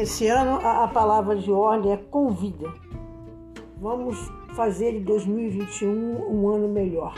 Esse ano a, a palavra de ordem é convida. Vamos fazer de 2021 um ano melhor.